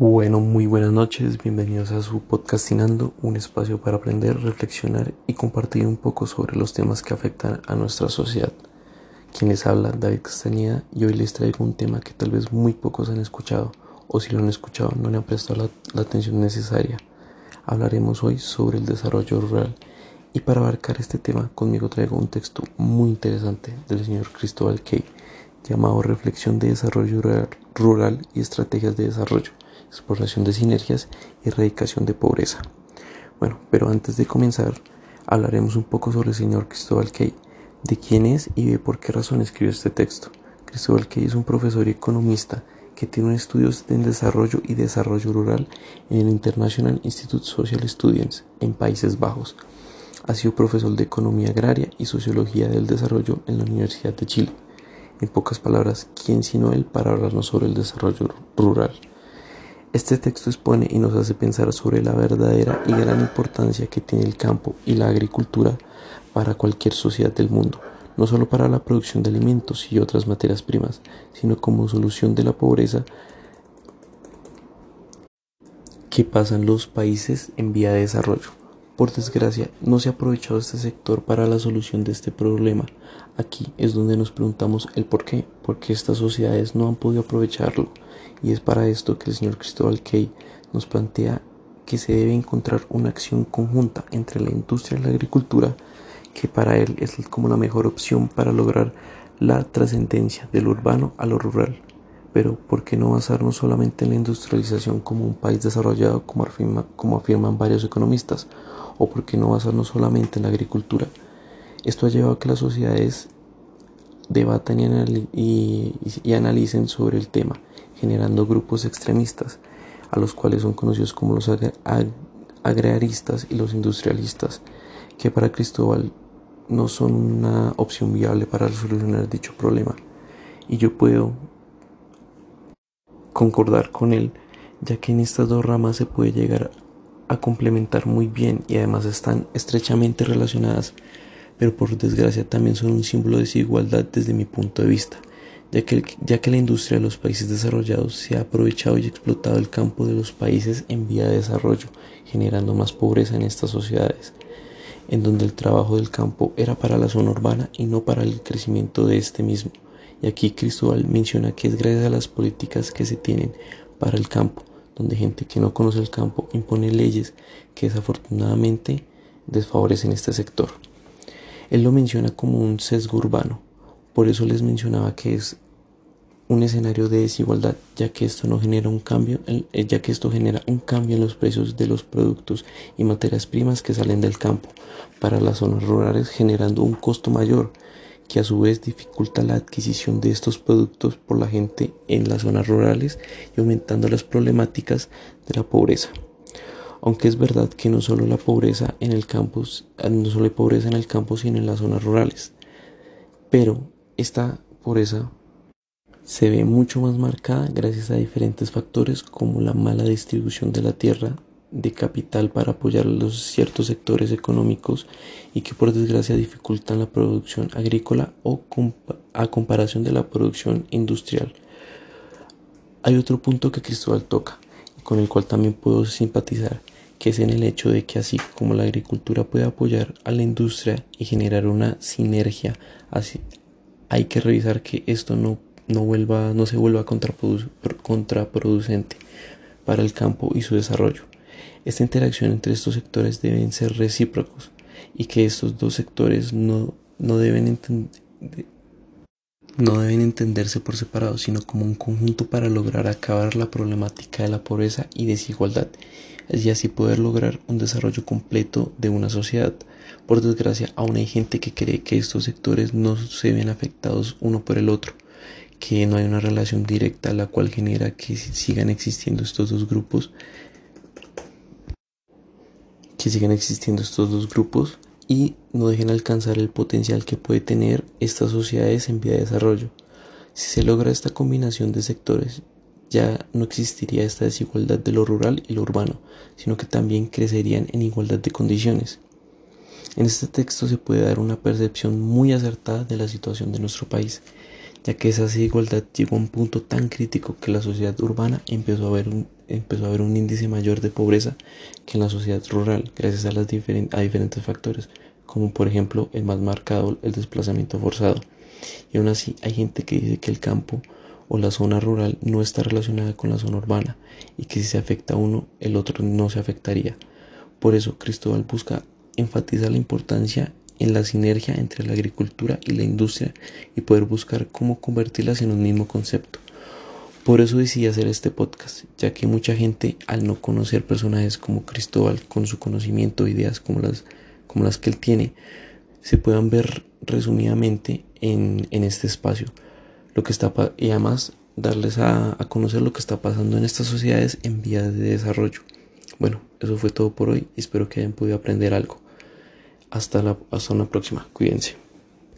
Bueno, muy buenas noches, bienvenidos a su podcastinando, un espacio para aprender, reflexionar y compartir un poco sobre los temas que afectan a nuestra sociedad. Quien les habla, David Castañeda, y hoy les traigo un tema que tal vez muy pocos han escuchado, o si lo han escuchado no le han prestado la, atención necesaria. Hablaremos hoy sobre el desarrollo rural, y para abarcar este tema conmigo traigo un texto muy interesante del señor Cristóbal Key, llamado Reflexión de Desarrollo Rural y Estrategias de Desarrollo exploración de sinergias y erradicación de pobreza. Bueno, pero antes de comenzar, hablaremos un poco sobre el señor Cristóbal Key, de quién es y de por qué razón escribió este texto. Cristóbal Key es un profesor y economista que tiene estudios en desarrollo y desarrollo rural en el International Institute Social Studies en Países Bajos. Ha sido profesor de Economía Agraria y Sociología del Desarrollo en la Universidad de Chile. En pocas palabras, ¿quién sino él para hablarnos sobre el desarrollo rural? Este texto expone y nos hace pensar sobre la verdadera y gran importancia que tiene el campo y la agricultura para cualquier sociedad del mundo, no solo para la producción de alimentos y otras materias primas, sino como solución de la pobreza que pasan los países en vía de desarrollo. Por desgracia, no se ha aprovechado este sector para la solución de este problema. Aquí es donde nos preguntamos el por qué, porque estas sociedades no han podido aprovecharlo. Y es para esto que el señor Cristóbal Key nos plantea que se debe encontrar una acción conjunta entre la industria y la agricultura, que para él es como la mejor opción para lograr la trascendencia del urbano a lo rural. Pero ¿por qué no basarnos solamente en la industrialización como un país desarrollado como, como afirman varios economistas? ¿O por qué no basarnos solamente en la agricultura? Esto ha llevado a que las sociedades debatan y, analicen sobre el tema, generando grupos extremistas, a los cuales son conocidos como los agraristas y los industrialistas, que para Cristóbal no son una opción viable para solucionar dicho problema. Y yo puedo concordar con él, ya que en estas dos ramas se puede llegar a complementar muy bien y además están estrechamente relacionadas, pero por desgracia también son un símbolo de desigualdad desde mi punto de vista, ya que, ya que la industria de los países desarrollados se ha aprovechado y explotado el campo de los países en vía de desarrollo, generando más pobreza en estas sociedades, en donde el trabajo del campo era para la zona urbana y no para el crecimiento de este mismo. Y aquí Cristóbal menciona que es gracias a las políticas que se tienen para el campo, donde gente que no conoce el campo impone leyes que desafortunadamente desfavorecen este sector. Él lo menciona como un sesgo urbano, por eso les mencionaba que es un escenario de desigualdad, ya que esto no genera un cambio, eh, ya que esto genera un cambio en los precios de los productos y materias primas que salen del campo para las zonas rurales, generando un costo mayor que a su vez dificulta la adquisición de estos productos por la gente en las zonas rurales y aumentando las problemáticas de la pobreza. Aunque es verdad que no solo la pobreza en el campo, no solo hay pobreza en el campo, sino en las zonas rurales. Pero esta pobreza se ve mucho más marcada gracias a diferentes factores como la mala distribución de la tierra de capital para apoyar los ciertos sectores económicos y que por desgracia dificultan la producción agrícola o a comparación de la producción industrial. Hay otro punto que Cristóbal toca con el cual también puedo simpatizar, que es en el hecho de que así como la agricultura puede apoyar a la industria y generar una sinergia, así, hay que revisar que esto no, no, vuelva, no se vuelva contraproducente para el campo y su desarrollo. Esta interacción entre estos sectores deben ser recíprocos y que estos dos sectores no, no, deben no deben entenderse por separado, sino como un conjunto para lograr acabar la problemática de la pobreza y desigualdad y así poder lograr un desarrollo completo de una sociedad. Por desgracia, aún hay gente que cree que estos sectores no se ven afectados uno por el otro, que no hay una relación directa la cual genera que sigan existiendo estos dos grupos que sigan existiendo estos dos grupos y no dejen alcanzar el potencial que puede tener estas sociedades en vía de desarrollo. Si se logra esta combinación de sectores, ya no existiría esta desigualdad de lo rural y lo urbano, sino que también crecerían en igualdad de condiciones. En este texto se puede dar una percepción muy acertada de la situación de nuestro país, ya que esa desigualdad llegó a un punto tan crítico que la sociedad urbana empezó a ver empezó a haber un índice mayor de pobreza que en la sociedad rural, gracias a, las a diferentes factores, como por ejemplo el más marcado, el desplazamiento forzado. Y aún así hay gente que dice que el campo o la zona rural no está relacionada con la zona urbana y que si se afecta a uno, el otro no se afectaría. Por eso Cristóbal busca enfatizar la importancia en la sinergia entre la agricultura y la industria y poder buscar cómo convertirlas en un mismo concepto. Por eso decidí hacer este podcast, ya que mucha gente al no conocer personajes como Cristóbal con su conocimiento, ideas como las, como las que él tiene, se puedan ver resumidamente en, en este espacio lo que está y además darles a, a, conocer lo que está pasando en estas sociedades en vías de desarrollo. Bueno, eso fue todo por hoy y espero que hayan podido aprender algo. Hasta la, hasta una próxima. Cuídense.